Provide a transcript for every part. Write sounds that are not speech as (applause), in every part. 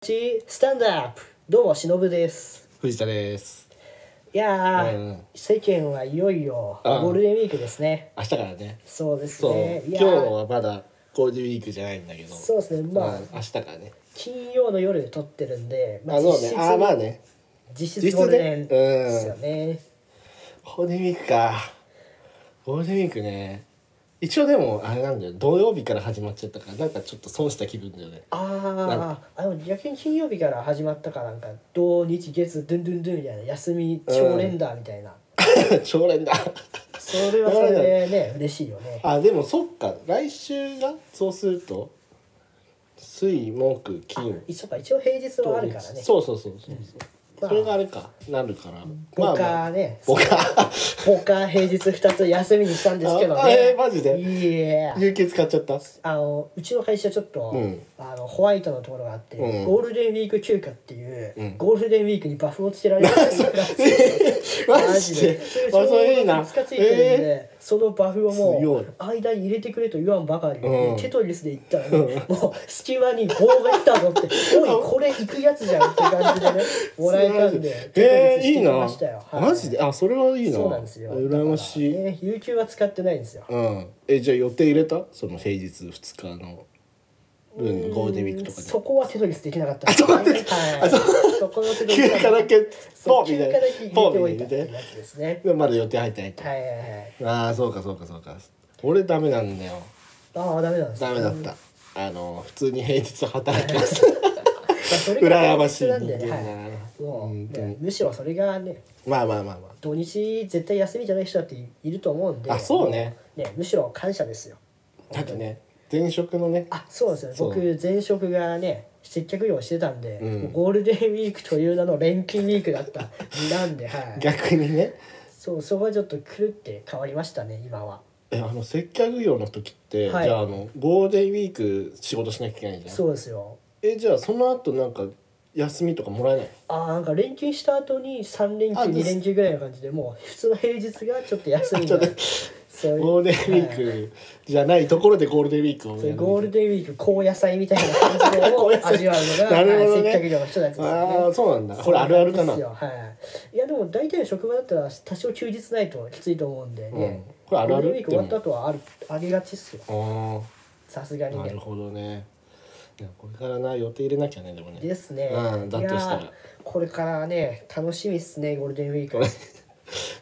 ちスタンドアップ。どうもしのぶです。藤田です。いやー、うん。世間はいよいようん。ゴールデンウィークですね。明日からね。そうですそう、ねい今日はまだゴールデンウィークじゃないんだけど。そうですね。まあ、うん。明日からね。金曜の夜で撮ってるんで、まあそうね。あまあね。実質ゴールデン実質ね。うん。ですよね、ゴールデンウィークか。ゴールデンウィークね一応でもあれなんだよ。土曜日から始まっちゃったからなんかちょっと損した気分だよね。あああの逆に金曜日から始まったからなんか土日月ドゥンドゥンドゥンみたいな休み超連打みたいな、(laughs) 超連だそれはそれでね嬉しいよね。(laughs) あでもそっか。来週がそうすると水木金。一応一応平日はあるからね。そうそうそうそうそう、まあそれがあれかなるから。ボカね、ボカボ (laughs) カ平日2つ休みにしたんですけど。あ (laughs) えねーマジで？いや有給使っちゃった？あのうちの会社ちょっと、うん。あのホワイトのところがあって、うん。ゴールデンウィーク休暇っていう、うん。ゴールデンウィークにバフをつけられる (laughs) マジで？あそれいいな。つかついてるんで、そのバフをも強い。う間に入れてくれと言わんばかり、うん。テトリスで言ったらね、もう隙間に棒が来たぞって「おいこれ行くやつじゃん」って感じでねもらえたんでえー、いいな。はい。マジで？あそれはいいな。そうなんですよ。羨ましい、だからね有給は使ってないんですよ。うん。えじゃあ予定入れた？その平日2日の。分のゴールデンウィークとかで。そこはテトリスできなかった。んです。よねはい。そこのテトリ休ス暇だけそうポンみたいな。休暇だけ入ポンれておいみたいな。やつですねまだ予定入ってない。と、はいはいはい。ああそうかそうかそうか。俺ダメなんだよ。ああダメなんですダメだった、あの普通に平日働きます羨ましい。人間だな、ねむしろそれがねまあまあまあま土日絶対休みじゃない人だっていると思うんで。あそうね。もねむしろ感謝ですよ。あだってね前職のね。あそうですよ。僕前職がね接客業してたんで、うん。ゴールデンウィークという名の連勤ウィークだった。身なんで、はい、逆にね。そうそこはちょっとくるって変わりましたね今は。えあの接客業の時って、はい。じゃああのゴールデンウィーク仕事しなきゃいけないじゃん。そうですよえじゃあその後なんか休みとかもらえないあーなんか連休した後に3連休あ2連休ぐらいの感じでもう普通の平日がちょっと休みになる。そういうゴールデンウィーはい。クじゃないところでゴールデンウィークをそういうゴールデンウィーク高野菜みたいな感じ (laughs) 高野菜。(laughs) 味わうのがなるほどね。はい接客業の人たちですああそうなんだ。これあるあるかな？そうなんですよはい、いやでも大体の職場だったら多少休日ないときついと思うんでね、うん。これあるある？ゴールデンウィーク終わった後はあるありがちっすよ。あさすがにね。あなるほどねこれからな予定入れなきゃねでもね。ですね、うんだとしたら。これからね楽しみっすねゴールデンウィーク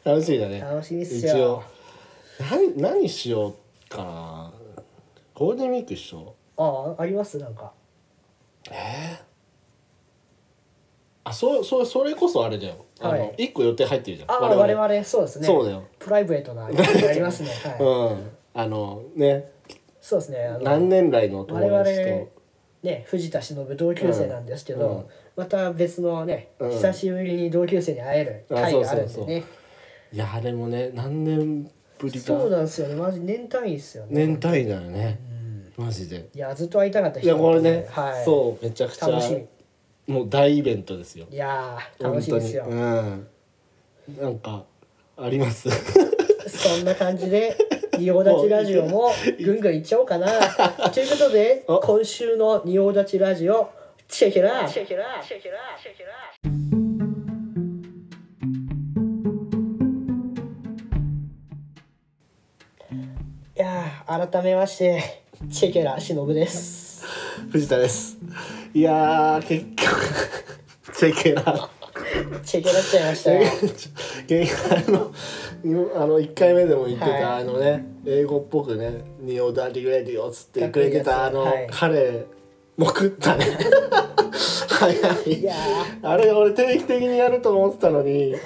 楽しみだね。楽しみっす一応。よ何何しようかな。ゴールデンウィーク一緒。あああります？なんか。えあそうそうそれこそあれだよ。あはい。の一個予定入ってるじゃん。ああ我々。そうですね。そうだよ。プライベートなありますね。はい、(laughs) うん。あのね。そうですねあの。何年来の友我々達とね藤田忍同級生なんですけど、うん。うんまた別のね、うん。久しぶりに同級生に会えるあ会があるんでね。いやあれもね何年ぶりそうだなんですよね。マジ年単位ですよね。年単位だよね。うん。マジで。いやずっと会いたかったいやこれね、はい、そうめちゃくちゃ楽しみ。もう大イベントですよ。いやー楽しみですよ、本当に。うん。なんかあります？(laughs) そんな感じで仁王立ちラジオもぐんぐんい。っちゃおうかな。(laughs) ということでお今週の仁王立ちラジオチェケラチェケラチェケラチェケラいやー改めましてチェケラしのぶです。藤田です。いやー結局 (laughs) チェケラチェケラっちゃいましたよ (laughs) あのあの1回目でも言ってた、はいあのね英語っぽくね「ニオダリグレディオ」っつってくれてたあの、はい。彼も食ったね。(laughs) 早い。いやあれ俺定期的にやると思ってたのに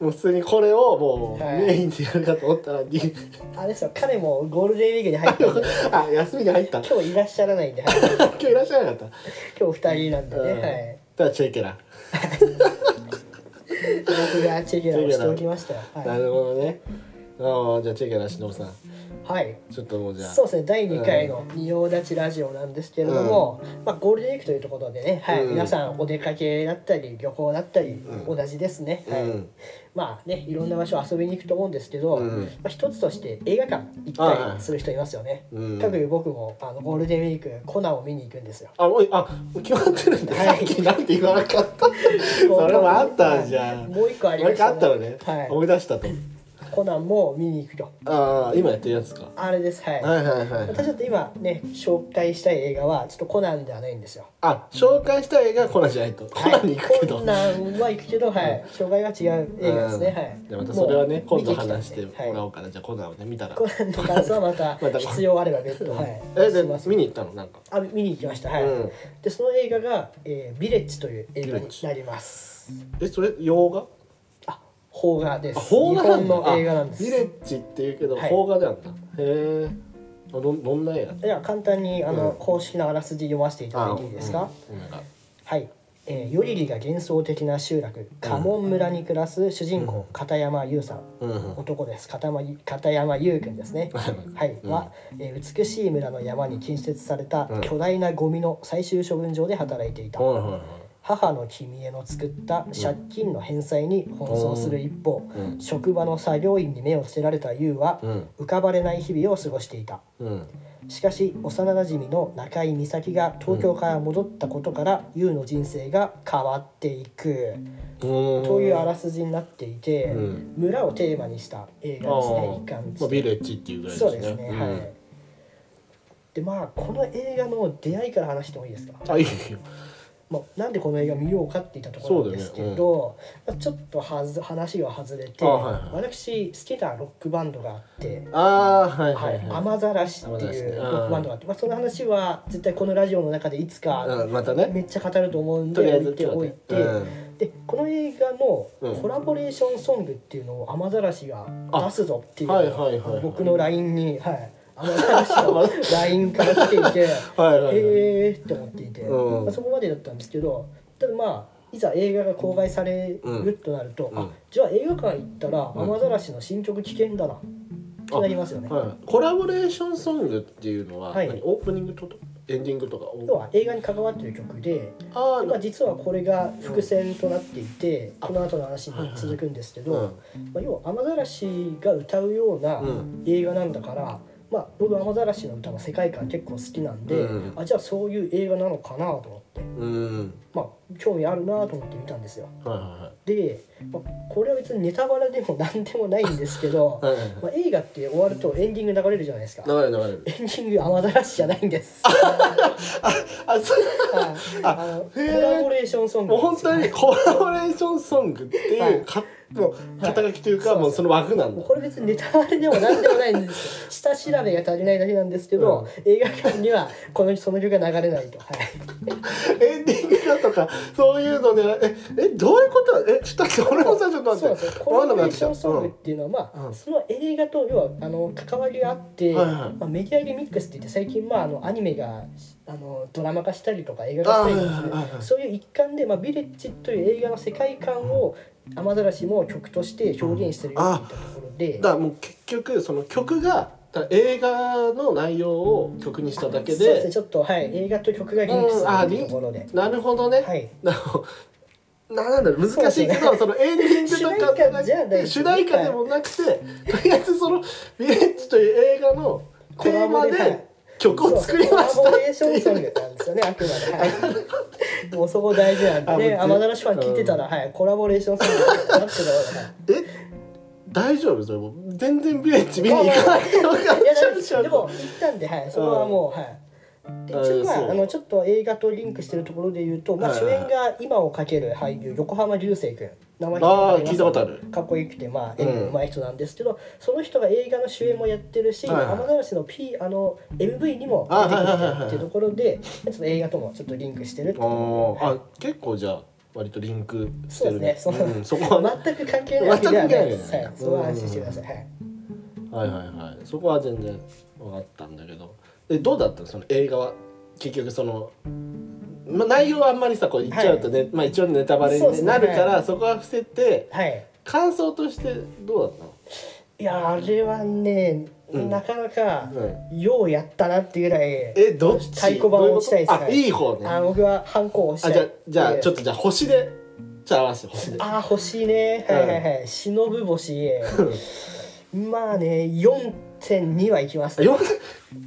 もう普通にこれをもうはい。メインでやるかと思ったらに、ーあれですよ彼もゴールデンウィークに入った (laughs) あ休みに入った。今日いらっしゃらないんで、はい。(laughs) 今日いらっしゃらなかった。今日二人なんでね、うん。はい。だからチェケラ、(laughs) 僕がチェケラをしておきましたよ、はい。なるほどね。ああじゃあチェケラさん。はい。ちょっともうじゃあ。そうですね。第2回の仁王立ちラジオなんですけれども、まあ、ゴールデンウィークというところでね、はい。うん。皆さんお出かけだったり旅行だったり、うん。同じですね、はい。うん。まあねいろんな場所遊びに行くと思うんですけど、うんまあ、一つとして映画館行ったりする人いますよね。うん。各有僕もあのゴールデンウィークコナンを見に行くんですよ。あもうあ決まってるんだ、はい。さなんて言わなかった。(laughs) それもあったじゃん。もう一個ありもう一個ましたあったのね、はい。思い出したとコナンも見に行くと。ああ今やってるやつかあれですはい。はいはいはい私ちょっと今ね紹介したい映画はちょっとコナンではないんですよ。あ紹介した映画コナンじゃないとコナンに行くけど、コナンは行くけど、はい、紹介は違う映画ですね。はい。じゃあまたそれはね今度話してもらはおうかな、じゃあコナンをね見たらい。コナンの感想はまた (laughs) 必要あれば別途はい。(laughs) えでします見に行ったの？なんかあ見に行きました。はい。うんでその映画が、えービレッジという映画になります。えそれ洋画？あ、邦画です。あ邦画日本の映画なんです。あビレッジっていうけどはい。邦画なんだ、へえどどんな映画では簡単にあの、うん。公式なあらすじ読ませていただいていいですか？うん。なんか。はい。えー、ヨリリが幻想的な集落。家門村に暮らす主人公、片山優さん。男です。片山片山優君ですね。はい、うん。は、えー美しい村の山に近接されたうん。巨大なゴミの最終処分場で働いていた、母の君への作った借金の返済に奔走する一方、うん。職場の作業員に目をつけられた優は、うん。浮かばれない日々を過ごしていた。うん。しかし幼なじみの中井美咲が東京から戻ったことから優の人生が変わっていく。とというあらすじになっていて、うん。村をテーマにした映画ですね一貫まあ、ビレッジっていうぐらいそうですね、ん。はい。でまあこの映画の出会いから話してもいいですか、あいいよまあ、なんでこの映画見ようかって言ったところなんですけど、まあ、ちょっとはず話が外れて、あはいはい。私好きなロックバンドがあってああはいははい。いはい、雨ざらしっていうロックバンドがあって、まあ、その話は絶対このラジオの中でいつかうん、またね。めっちゃ語ると思うんで置いておいて、うん。でこの映画のうん。コラボレーションソングっていうのを雨ざらしが出すぞっていう僕の LINE に、はい、雨ざらしの LINE から来ていてはいはいはい。へえって思っていて、うん。まあ、そこまでだったんですけどただまあいざ映画が公開されるとなると、うん。あじゃあ映画館行ったらうん。雨ざらしの新曲危険だなってなりますよね。はい、コラボレーションソングっていうのは、はい。何？オープニングとエンディングとか？要は映画に関わっている曲であでまあ、実はこれが伏線となっていて、この後の話に続くんですけど、うん。まあ、要は雨ざらしが歌うようなうん。映画なんだから、まあ、僕雨ざらしの歌の世界観結構好きなんで、うんあじゃあそういう映画なのかなと思って、うんまあ、興味あるなと思って見たんですよ。はいはで、まあ、これは別にネタバレでも何でもないんですけど、いはいはい。まあ、映画って終わるとエンディング流れるじゃないですか。流れる流れる。エンディング雨ざらしじゃないんです。あそう。はい。あのコラボレーションソングもう本当にコラボレーションソングっていう、はい。かもう肩書きというか、はいもうその枠なんだ。これ別にネタバレでも何でもないんですよ。(laughs) 下調べが足りないだけなんですけど、映画館にはこのその曲が流れないと、はい、エンディングだとかそういうのでええどういうこと？えちょっと俺もさちょっと待って。コラボレーションソングっうんていうのは、まあうんその映画と要はあの関わりがあって、はいはい。まあ、メディアリミックスって言って最近、まあ、あのアニメがあのドラマ化したりとか映画化したりとかそういう一環で、まあ、ビレッジという映画の世界観を雨ざらしも曲として表現してるよっていったところで。だからもう結局その曲がだから映画の内容を曲にしただけそうですでね。ちょっとはい。映画と曲がリンクするところで、なるほどね、はい。なるほど。なんだろう。難しいけどそ,、そうのエンディングとか主題歌でもなくてとりあえずその「ビレッジ」という映画のテーマで曲を作りましたコラボレーっていうションソングなんですよねあくまで、はい、(laughs) もうそこ大事なんでね。雨ざらしファン聞いてたら、はい、コラボレーションソングになってたら、は (laughs) いえ大丈夫それもう全然ビレッジ見に行かないでもでも行ったんで、はい、それはもう、はい。であ一応まああのちょっと映画とリンクしてるところで言うと、まあ、主はい。はい演が今をかける俳優横浜流星君。名前聞いたことある。かっこよくてまあうん演技うまい人なんですけど、その人が映画の主演もやってるし、はいはい。雨ざらしの P あの MV にもあ出てくるっていうところでちょっと映画ともちょっとリンクしてるっていう。ところあーあ結構じゃあ割とリンクしてるねそうですね。うん、そこはね全く関係ない全く関係ないはい、そこは安心してください、はい。はいはいはい。そこは全然分かったんだけど。えどうだったの？その映画は。結局その、まあ、内容はあんまりさこう言っちゃうとね、まあ一応ネタバレになるからはそこは伏せてはい。感想としてどうだったの？いいやあれはね、うん。なかなかうん。ようやったなっていうぐらいえどっち？太鼓判を押したいですあいい方ね。あ僕はハンコを押しあじゃあじゃあちょっととじゃあ星でじゃあ合わせて星で。あー欲しいねはいはいはい。忍ぶ星。まあね4.2はいきますあ四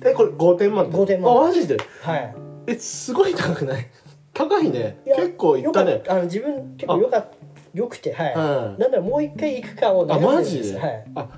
えこれ5点満点？5点満点。あマジで？はい。えすごい高くない？高いね。いや結構いったね。よかあの自分結構よかよくてはい、はいなんだろうもう一回行くかをあ悩んでるんでマジで、すはい。あ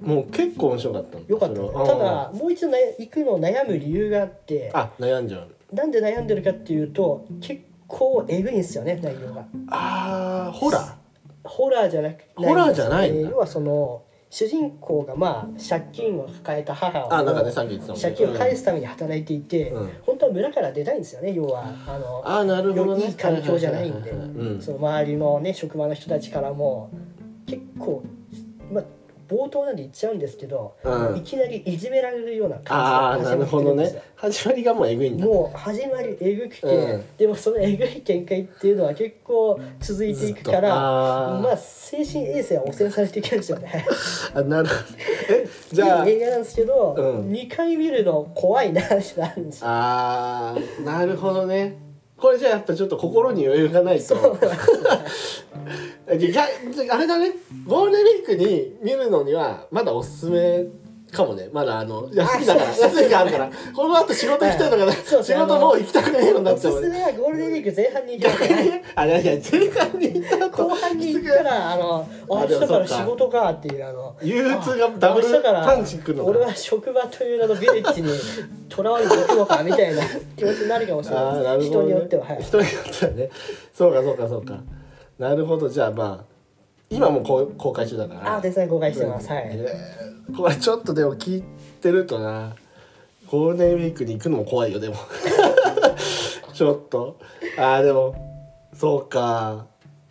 もう結構面白かったの。よかったただもう一度な行くのを悩む理由があってあ悩んじゃうなんで悩んでるかっていうと結構えぐいんですよね内容が。あーホラー？ホラーじゃなくホラーじゃないね要はその主人公がまあ借金を抱えた母をあなんかね借金を返すために働いていて、うん。本当は村から出たいんですよね要はあのあーなるほどね。いい環境じゃないんで。その周りのね職場の人たちからも結構まあ冒頭なんで言っちゃうんですけど、うん。いきなりいじめられるような感じで始まってほどねるんですよ。始まりがもうえぐいんだ。もう始まりえぐくて、うん。でもそのえぐい展開っていうのは結構続いていくからまあ精神衛生は汚染されていくんですよね。あなるほど。えじゃあ。映画なんですけど、うん。2回見るの怖いなってなるんですよ。あーなるほどねこれじゃあやっぱちょっと心に余裕がないと。(laughs) あれだね。ゴールデンウィークに見るのにはまだおすすめかもね。まだあの休みだから休みがあるから。この後仕事行きたいとかねそう仕事もう行きたくないようになっちゃう。おすすめはゴールデンウィーク前半に行きます逆にねあいやいや前半に行った後後半に行ったらあのああ明日から仕事かっていうあの憂鬱がダブルパンチくるのか俺は職場という名のビレッジにとらわれていくのかみたいな (laughs) 気持ちになるかもしれなない人によっては。はい。人によってはね。そうかそうかそうか。なるほど。じゃあまあ今もこう公開中だから。あー、絶対公開してます。はい。えーこれちょっとでも聞いてるとな。ゴールデンウィークに行くのも怖いよでも。(laughs) ちょっと。あーでもそうか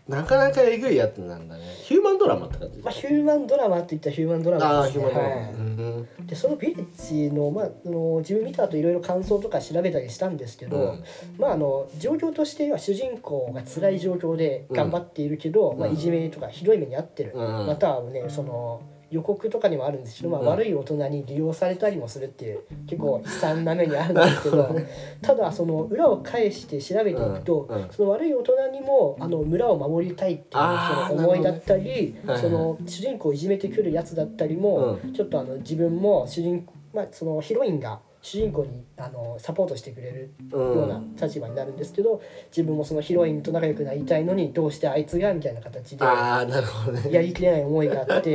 なかなかえぐいやつなんだね。ヒューマンドラマって感じまあ、ヒューマンドラマって言ったらヒューマンドラあマですね。あヒューマンドラマ、はいうんでそのビレッジの,、まあ、あの自分見た後いろいろ感想とか調べたりしたんですけど、うん。まああの状況としては主人公が辛い状況で頑張っているけど、ん。まあ、いじめとかひどい目に遭ってる、うん。またはねその予告とかにもあるんですけど、まあ、うん悪い大人に利用されたりもするっていう結構悲惨な目にあるんですけど (laughs) ただその裏を返して調べていくと、その悪い大人にもあの村を守りたいっていうその思いだったり、その主人公をいじめてくるやつだったりも、うちょっとあの自分も主人公、まあ、そのヒロインが主人公にあのサポートしてくれるうん。ような立場になるんですけど、自分もそのヒロインと仲良くなりたいのにどうしてあいつがみたいな形でああなるほどね。やりきれない思いがあって。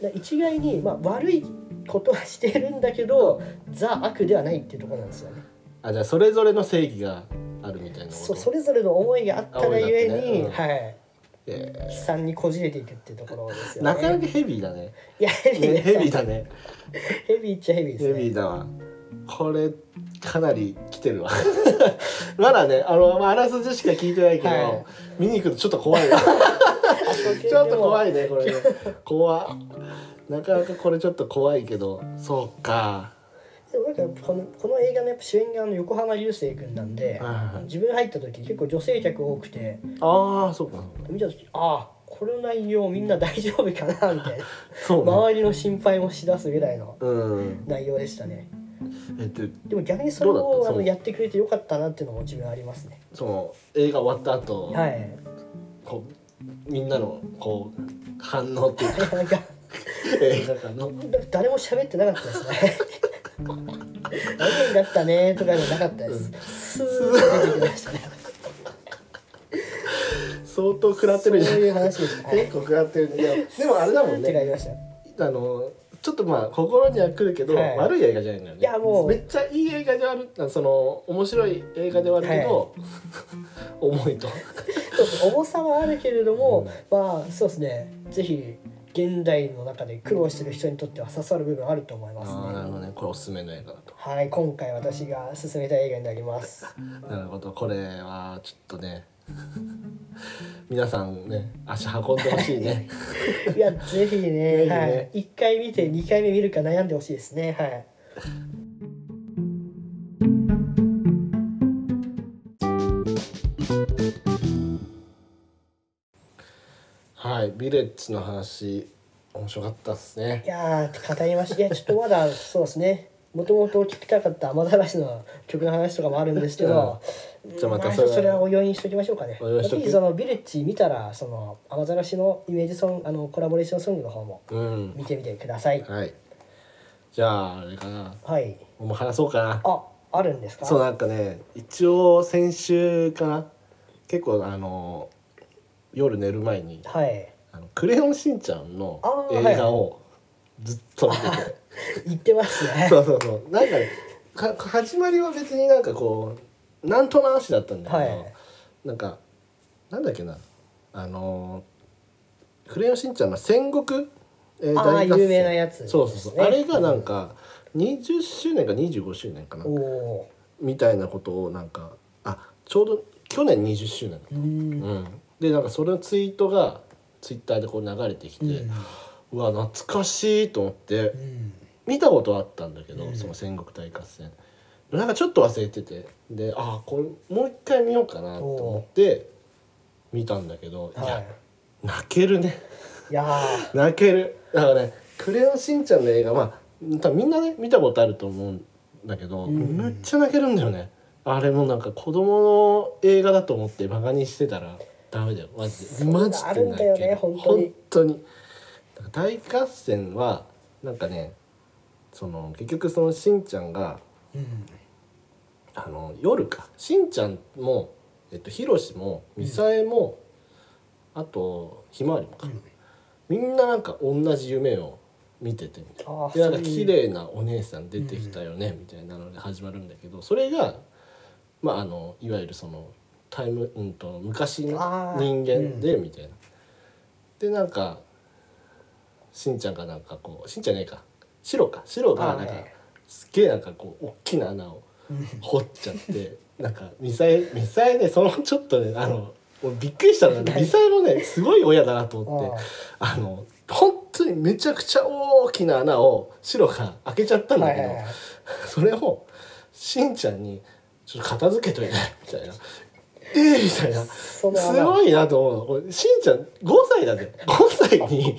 で一概に、まあ、悪いことはしてるんだけどザ悪ではないっていうところなんですよね。あじゃあそれぞれの正義があるみたいなそうそれぞれの思いがあったがゆえに、思いがあってねはい。え悲惨にこじれていくっていうところですーよね。なかなかヘビーだね。いやヘビーねヘビーだね。ヘビーっちゃヘビーですヘね。ビーだわこれかなり来てるわ。(laughs) まだねあの、まあ、あらすじしか聞いてないけど、はい。見に行くとちょっと怖いわちょっと怖い。いねこれね。(laughs) 怖っ。なかなかこれちょっと怖いけどそうか。でもなんかこのこの映画のやっぱ主演があの横浜流星君なんで、はいはいはい。自分入った時結構女性客多くてああそうか。見た時ああこの内容みんな大丈夫かなみたいな。(laughs) そうね。周りの心配もしだすぐらいのうん。内容でしたねえっとでも逆にそれをあどうだった？そうのやってくれてよかったなっていうのも自分ありますね。その映画終わった後、はい。こうみんなのこう反応っていうか (laughs) なんか映画館の。誰も喋ってなかったですね。何だったねとかじゃなかったです、スーッと出てきましたね。相当食らってるじゃん。そういう話でした、はい。結構食らってる。ねいやでもあれだもんね。ました。あのちょっとまあ心には来るけど、はい。悪い映画じゃないんだよね。いやもう。めっちゃいい映画ではあるあその面白い映画ではあるけど、(laughs) 重いと。(laughs) 重さはあるけれども、まあそうですね。ぜひ現代の中で苦労してる人にとっては刺さる部分あると思いますね。なるほどね。これおすすめの映画だと。はい。今回私が勧めた映画になります。(laughs) なるほど。これはちょっとね (laughs) 皆さんね足運んでほしいね。(laughs) いやぜひねね。はい、1回見て2回目見るか悩んでほしいですね。はい。はいビレッジの話面白かったっすね。いやー語りました。いやちょっとまだそうですねもともと聞きたかった雨ざらしの曲の話とかもあるんですけど、じゃあまたまあそれはそれは。お用意にしときましょうかね。ぜひそのビレッジ見たらその雨ざらしのイメージソングあのコラボレーションソングの方もうん。見てみてください、はい。じゃああれかな。はい。もう話そうかな。ああるんですか？そうなんかね一応先週かな。結構あの夜寝る前にはい「あのクレヨンしんちゃん」の映画をずっと見てて、(laughs) 言ってますね。そうそうそう。なんかねか始まりは別になんかこうなんとなしだったんだけど、はい。なんかなんだっけなあの「クレヨンしんちゃん」の戦国、えー大合戦。有名なやつ。ねそうそうそう。あれがなんか20周年か25周年かな。みたいなことをなんかあちょうど去年20周年ーうん。うん、でなんかそれのツイートがツイッターでこう流れてきて、ううんわ懐かしいと思って。うん見たことはあったんだけど、うん。その戦国大合戦。なんかちょっと忘れてて。であこれもう一回見ようかなと思って見たんだけど、い、はや泣けるね。いいや (laughs) 泣ける。だからね「クレヨンしんちゃん」の映画まあ多分みんなね見たことあると思うんだけど、うん。めっちゃ泣けるんだよね。あれもなんか子供の映画だと思ってバカにしてたらダメだよ。マジで。マジで泣ける。本当に。本当に。大合戦はなんかねその結局そのしんちゃんがーうんあの夜か。しんちゃんもえっとひろしもみさえも、あとひまわりもか、うん。みんななんか同じ夢を見ててみたいでなんか綺麗なお姉さん出てきたよね、みたいなので始まるんだけどそれがまああのいわゆるそのタイム、うん、と昔の人間でみたいな。でなんかしんちゃんがなんかこうしんちゃんねえか白か白がなんかすっげえなんかこう大きな穴をうん。掘っちゃって (laughs) なんかミサイミサイねそのちょっとねあのびっくりしたのがねミサイもねすごい親だなと思ってああの本当にめちゃくちゃ大きな穴を白が開けちゃったんだけど、それをしんちゃんに「ちょっと片付けといて」みたいな「えー、みたいな。すごいなと思うの。これしんちゃん5歳だぜ。(laughs) 5歳に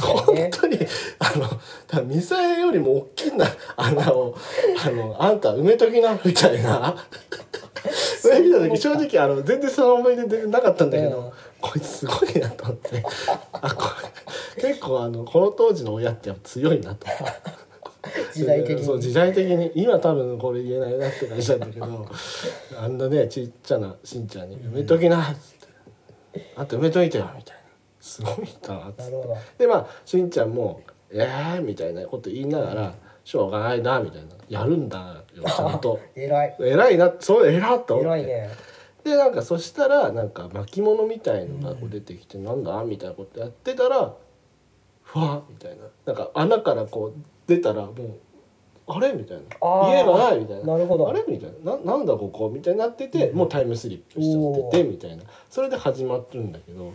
本ね。当にあのミサイよりも大きな穴をあのあんた埋めときなみたいな。それ見た時正直あの全然その思い出全然なかったんだけど、うん。こいつすごいなと思って。あこれ結構あのこの当時の親ってやっぱ強いなと。時代的に。そう時代的に。今多分これ言えないなって感じなんだけど (laughs) あんなねちっちゃなしんちゃんに「埋めときな」っつって「あんた埋めといてよ」みたいな。すごいなっつってでまあしんちゃんも「えー」みたいなこと言いながら「しょうがないな」みたいな「やるんだよ (laughs) ちゃんと。偉い。偉いなそう偉っと思って。ね。でなんかそしたらなんか巻物みたいのがこう出てきて「なんだ?」みたいなことやってたらふわっみたいな。なんか穴からこう出たらもう「あれ?」みたいな「あー。家がない」みたいな。なるほど。あれ？みたいな。ななんだここ？みたいになってて、もうタイムスリップしちゃっててみたいな。それで始まってるんだけど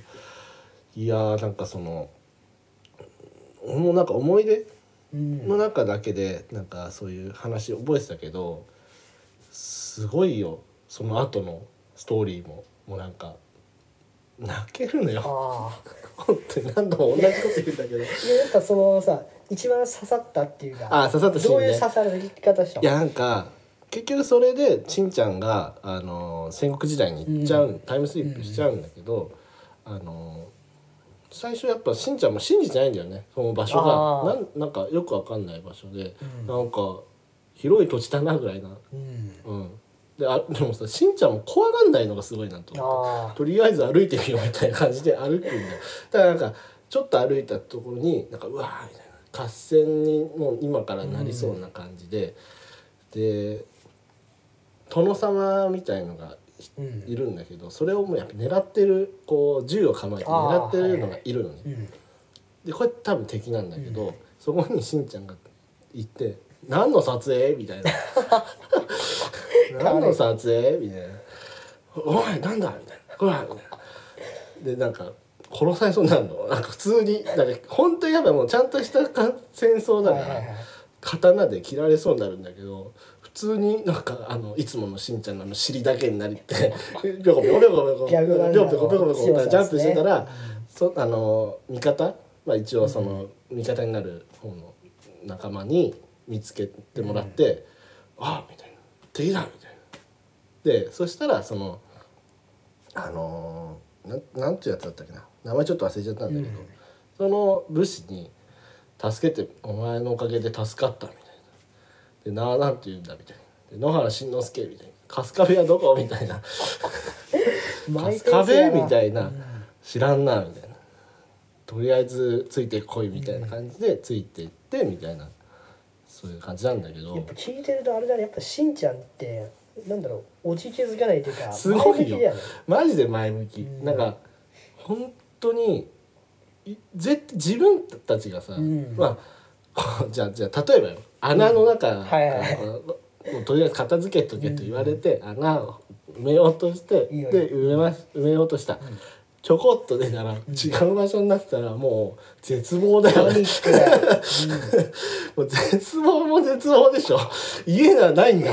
いやーなんかそのもうなんか思い出うん。の中だけでなんかそういう話覚えてたけどすごいよ。その後のストーリーも。もうなんか泣けるのよ。あ (laughs) 本当に何度も同じこと言うんだけど。あいややっぱそのさ一番刺さったっていうかあ刺さったシーンね。どういう刺さる方したいやなんか結局それでしんちゃんが、あの戦国時代に行っちゃう、うん。タイムスリップしちゃうんだけど、あの最初やっぱしんちゃんも信じてないんだよねその場所が。なんなんかよくわかんない場所で、うん。なんか広い土地だなぐらいな。うん。うん。であでもさしんちゃんも怖がんないのがすごいなと思って。あとりあえず歩いてみようみたいな感じで歩くんだよ。だからなんかちょっと歩いたところになんかうわーみたいな合戦にもう今からなりそうな感じで、で殿様みたいのがいるんだけどそれをもうやっぱ狙ってるこう銃を構えて狙ってるのがいるのね、うん。でこれ多分敵なんだけど、そこにしんちゃんが行って「何の撮影?」みたいな「(laughs) 何の撮影?」みたいな「おいなんだ?」みたいな「ほら」みたいな。でなんか殺されそうになるの？(laughs) なんか普通になんか本当にやっぱもうちゃんとしたか戦争だから、刀で切られそうになるんだけど普通になんかあのいつものしんちゃんのあの尻だけになりって (laughs) ぴょこぴょこぴょこぴょこぴょこぴょこぴょこジャンプしてたら、そあの味方？まあ、一応その味方になる方の仲間に見つけてもらって「あみたいな「敵だ!」みたいな。でそしたらそのあのーなんなんていうやつだったっけな名前ちょっと忘れちゃったんだけど、うん。その武士に「助けてお前のおかげで助かった」みたいな「でなあなんて言うんだ」みたいな。で「野原しんのすけ」みたいな「春日部はどこ?」みたいな。(laughs) 春日部みたいな、うん。知らんなみたいな。とりあえずついてこいみたいな感じでついていってみたいな。そういう感じなんだけど。やっぱ聞いてるとあれだね。やっぱしんちゃんってなんだろう。おじけづかないというかすごいよ。マジで前向き、うん。なんか本当にいぜ自分たちがさ、うん。まあ (laughs) じゃあじゃあ例えばよ穴の中うとりあえず片付けとけと言われて、穴を埋めようとしてで埋めます埋めようとした、ちょこっと出たら違う場所になってたらもう絶望だよね。(laughs) もう絶望も絶望でしょ。家がないんだ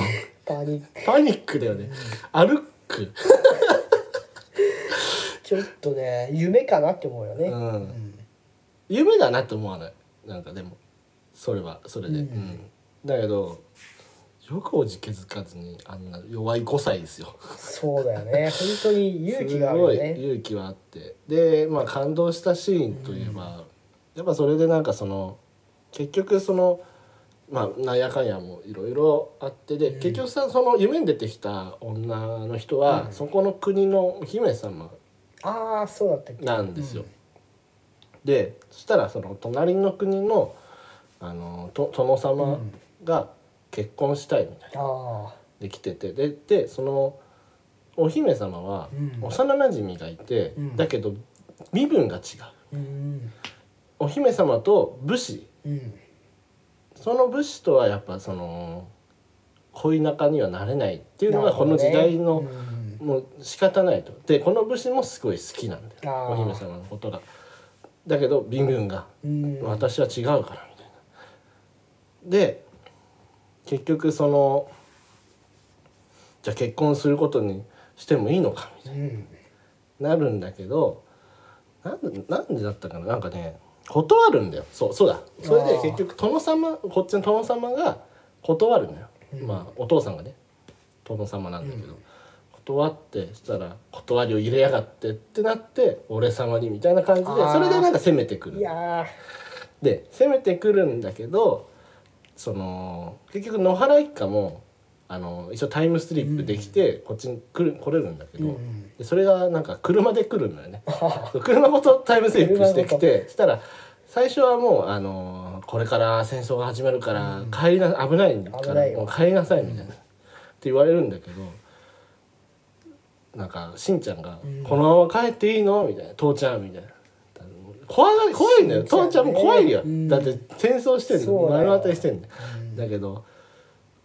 パニック。だよね。歩くちょっとね夢かなって思うよね、ううん。ん夢だなって思わない？なんかでもそれはそれで、ううん。んだけどよくおじけづかずにあんな弱い5歳ですよ。そうだよね。本当に勇気がある (laughs) すごい勇気はあって。でまあ感動したシーンといえば、やっぱそれでなんかその結局そのまあなんやかんやもいろいろあってで、うん。結局さその夢に出てきた女の人は、うん。そこの国の姫様ああそうだったっけ？なんですよ。でそしたらその隣の国のあのと殿う様ん。が結婚したいみたいな。あで来てて。ででそのお姫様はうん。幼なじみがいて、うん。だけど身分が違う。あうん。お姫様と武士。うん。その武士とはやっぱその恋仲にはなれないっていうのがこの時代の、うんもう仕方ないと。でこの武士もすごい好きなんだよ。お姫様のことが。だけど身分が。うん。私は違うからみたいな。で結局そのじゃあ結婚することにしてもいいのかみたいうん。ななるんだけどなんでなんでだったかな。なんかね断るんだよ。そうそうだ。それで結局殿様こっちの殿様が断るのよ、うん。まあお父さんがね殿様なんだけど、うん断ってしたら断りを入れやがってってなって俺様にみたいな感じでそれでなんか攻めてくる。で攻めてくるんだけどその結局野原一家もあの一応タイムスリップできて、こっちに来る来れるんだけーど、うんでそれがなんか車で来るのよね。あ車ごとタイムスリップしてきてしたら最初はもうあのこれから戦争が始まるから帰りな危ないからもう帰りなさいみたいな、って言われるんだけどなんかしんちゃんがうん「このまま帰っていいの?」みたいな「父ちゃん」みたいな。怖が怖いんだよ父ちゃんも怖いよ、うん。だって戦争してんの。目の当たりしてんだだけど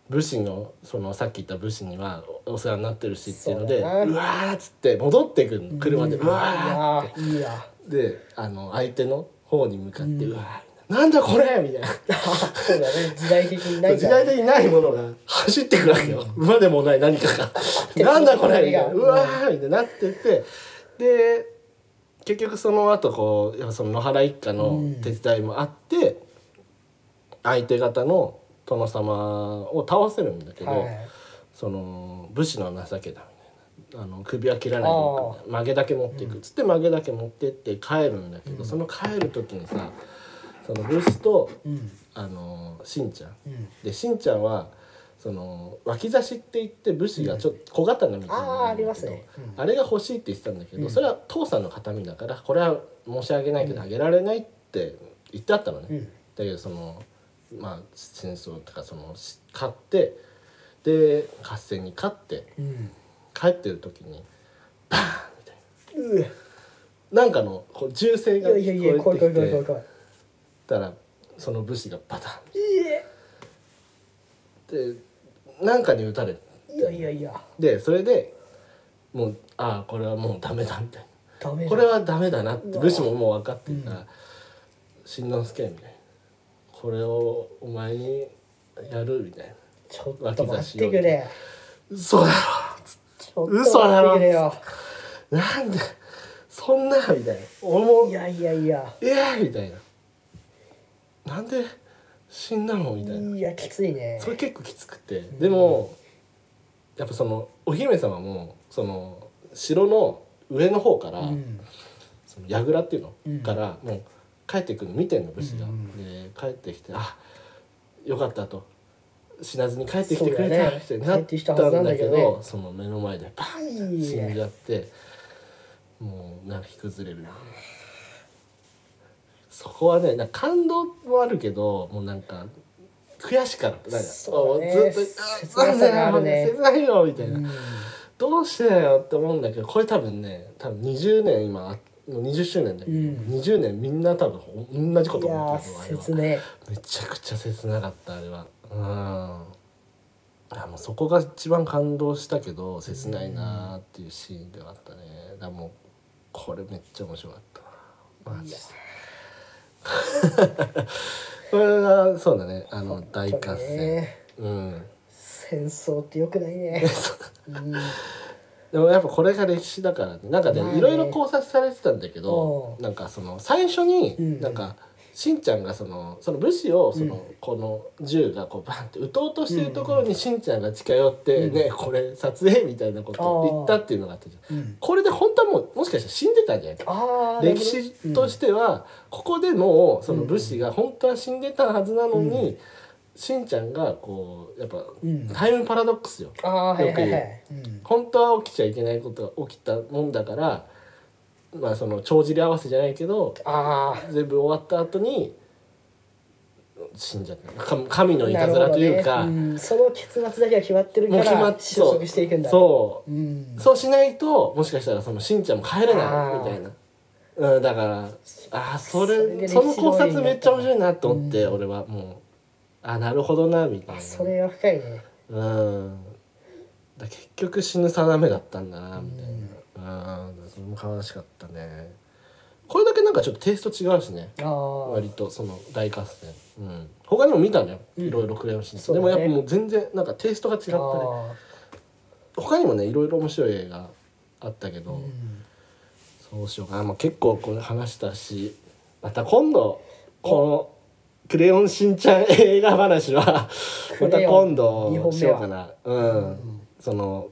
武士のそのさっき言った武士にはお世話になってるしっていうのでそうわーっつって戻ってくるの。車で。うわーって。であの相手の方に向かって「うん。うわーなんだこれ!」みたいな。そうだね。時代的にない時代的にないものが走ってくるわけよ。馬でもない何かが「(laughs) なんだこれ!」みたいな「うわー!」みたいになってて。で結局その後こうその野原一家の手伝いもあって、相手方の殿様を倒せるんだけど、はいその武士の情けだみたいな。あの首は切らない曲げだけ持っていくっつって曲げだけ持ってって帰るんだけど、その帰る時にさその武士とうん。あのしんちゃん。うん。でしんちゃんはその脇差しって言って武士がちょっと小刀みたいなああありますね。うん。あれが欲しいって言ってたんだけど、うん。それは父さんの形見だからこれは申し訳ないけどあげられないって言ってあったのね。うん。だけどそのまあ戦争とかそのし勝ってで合戦に勝ってうん。帰ってる時にバーンみたいうななんかのこう銃声が聞こえてきてたらその武士がパタンでなんかに撃たれて。いやいやいや。でそれでもうああこれはもうダメだみたいな。ダメだ。これはダメだなって武士ももう分かってるかうら「しんのすけ」みたいな「これをお前にやる」みたいな。ちょっと待ってくれ「嘘だろ!」嘘だろなんでそんなみたいな。俺もいやいやいや。えー、みたいななんで死んだのみたいな。いやきついね。それ結構きつくて。でもやっぱそのお姫様もその城の上の方から、うん。その櫓っていうの、うん。からもう帰ってくるの見てんの武士が、うんで帰ってきてあよかったと。死なずに帰ってきてくれたってなったんだけどその目の前でバいンい死んじゃってもう泣き崩れるそこはね感動もあるけどもうなんか悔しかった。なんかそうだねずっと切なさがあるね。切ないよみたいな、うん。どうしてだよって思うんだけどこれ多分ね多分20年今20周年で、うん。20年みんな多分同じこと思ってるーと思う切ねめちゃくちゃ切なかったあれは。うん。あもうそこが一番感動したけど切ないなーっていうシーンではあったね。だもうこれめっちゃ面白かったな。マジで (laughs) これがそうだね。あの大合戦、ね。うん戦。争ってよくないね。うん。でもやっぱこれが歴史だからね。なんかねまあね。いろいろ考察されてたんだけどうん。なんかその最初にうん。なんかしんちゃんがそのその武士をその、うん。この銃がこうバンって撃とうとしてるところにしんちゃんが近寄って、うん。ねこれ撮影みたいなことを言ったっていうのがあったじゃん。うん。これで本当はもうもしかしたら死んでたんじゃないか歴史としてはここでもうその武士が本当は死んでたはずなのに、しんちゃんがこうやっぱうん。タイムパラドックスよ。ああはいはいはよく言いうん。本当は起きちゃいけないことが起きたもんだからまあその帳尻合わせじゃないけどあ全部終わった後に死んじゃった。か神のあいたずらというか、ね。うん。その結末だけは決まってるから収束していくんだ。そう。うん。そうしないともしかしたらそのしんちゃんも帰れあないーみたいな。うん、だからあーそそれその考察めっちゃ面白いなと思って、うん。俺はもうあなるほどなみたいな。あそれは深いね。うん。だ結局死ぬ定めだったんだなみたいなうんそれも悲しかったね。これだけなんかちょっとテイスト違うしね。ああ割とその大合戦。うん。他にも見たのよ。うん。いろいろクレヨンしんちゃん。でもやっぱもう全然なんかテイストが違ったねあ他にもねいろいろ面白い映画あったけど、そうしようかな、まあ、結構これ話したし。また今度この「クレヨンしんちゃん」映画話は。また今二度しようかな。うん、ん。その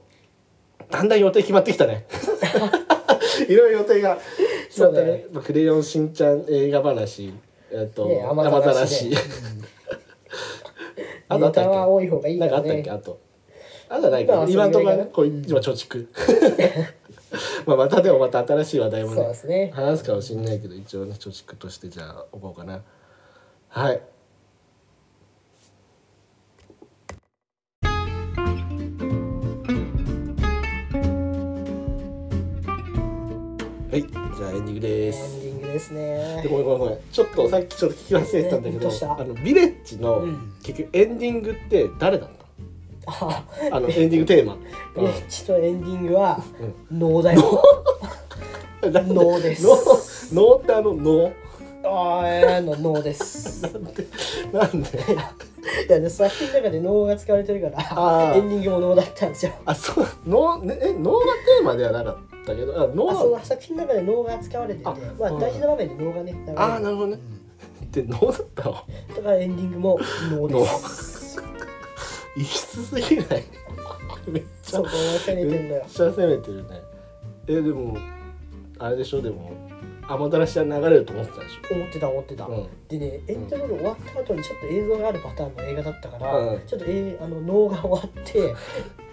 だんだん予定決まってきたね。(laughs) いろいろ予定が決まったねまあクレヨンしんちゃん映画話えっと、ね雨雨ざざらしらし。で (laughs) あとあったっけ？多い方がいいなんかあったっけ？あと。あとはないかまあ今のところはねそこう今貯蓄。(laughs) まあまたでもまた新しい話題もねすね。話すかもしれないけど一応ね貯蓄としてじゃあ置こうかな。はいじゃあエンディングでエすンディングですでねごめんごめんごめん。ちょっとさっきちょっと聞き忘れてたんだけど、あのビレッジの、うん。結局エンディングって誰だったああのエンディングテーマ。ビレッジのエンディングはうん。能だよ。能で？す。能能ってあの能あーの能です。なんで？なんで？いやね作品の中で能が使われてるからエンディングも能だったんですよ。あそう。能ねえ能がテーマではなかった？けどあ能あその作品の中で能が使われててあうん。まあ大事な場面で能がね流れる。あーなるほどね。って能だったの？だからエンディングも能です。異質すぎない？めっちゃそこを攻めてんだよ。めっちゃ攻めてるね。えでもあれでしょ？でも雨だらしは流れると思ってたでし思ってた思ってた、ょ、うん、でねエンドロール終わった後にちょっと映像があるパターンの映画だったから、うん。ちょっと、えー、あの能が終わって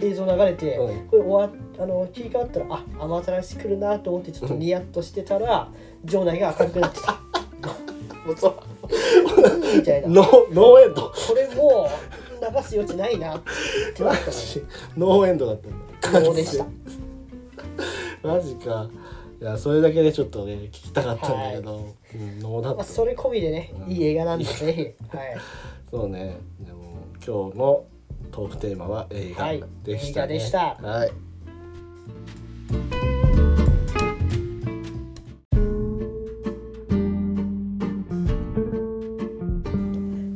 (laughs) 映像流れて、うん。これ終わっあの切り替わったらあ雨ざらし来るなと思ってちょっとニヤッとしてたら場内が明るくなってた。(laughs) もうそうみたいな。ノーノーエンド。これもう流す余地ないなってなった (laughs) マジノーエンドだったんだ。の能でした。マジかいやそれだけでちょっとね聞きたかったんだけど、うん、ノーだっまそれ込みでねいい映画なんでぜひ (laughs) はい。そうね。でも今日のトークテーマは映画はい。でしたね、映画でした。はい。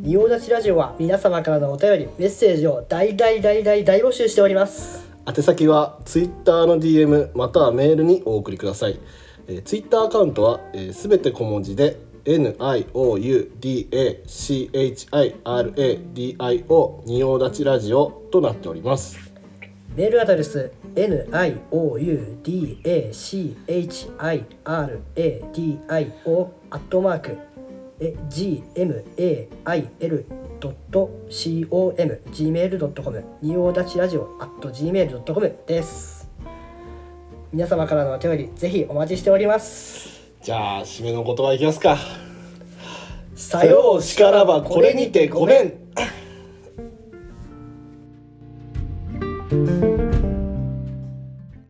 仁王立ちラジオは皆様からのお便りメッセージを大大大大大募集しております宛先は Twitter の DM またはメールにお送りください。えー、ツイッターアカウントはすべ、えー、全て小文字で NIOUDACHIRADIO 仁王立ちラジオとなっております。メールアドレス NIOUDACHIRADIO アットマーク GMAIL gmail.com 仁王立ちラジオ at gmail.com です。皆様からのお便りぜひお待ちしております。じゃあ締めの言葉いきますか。さようしからばこれにてごめん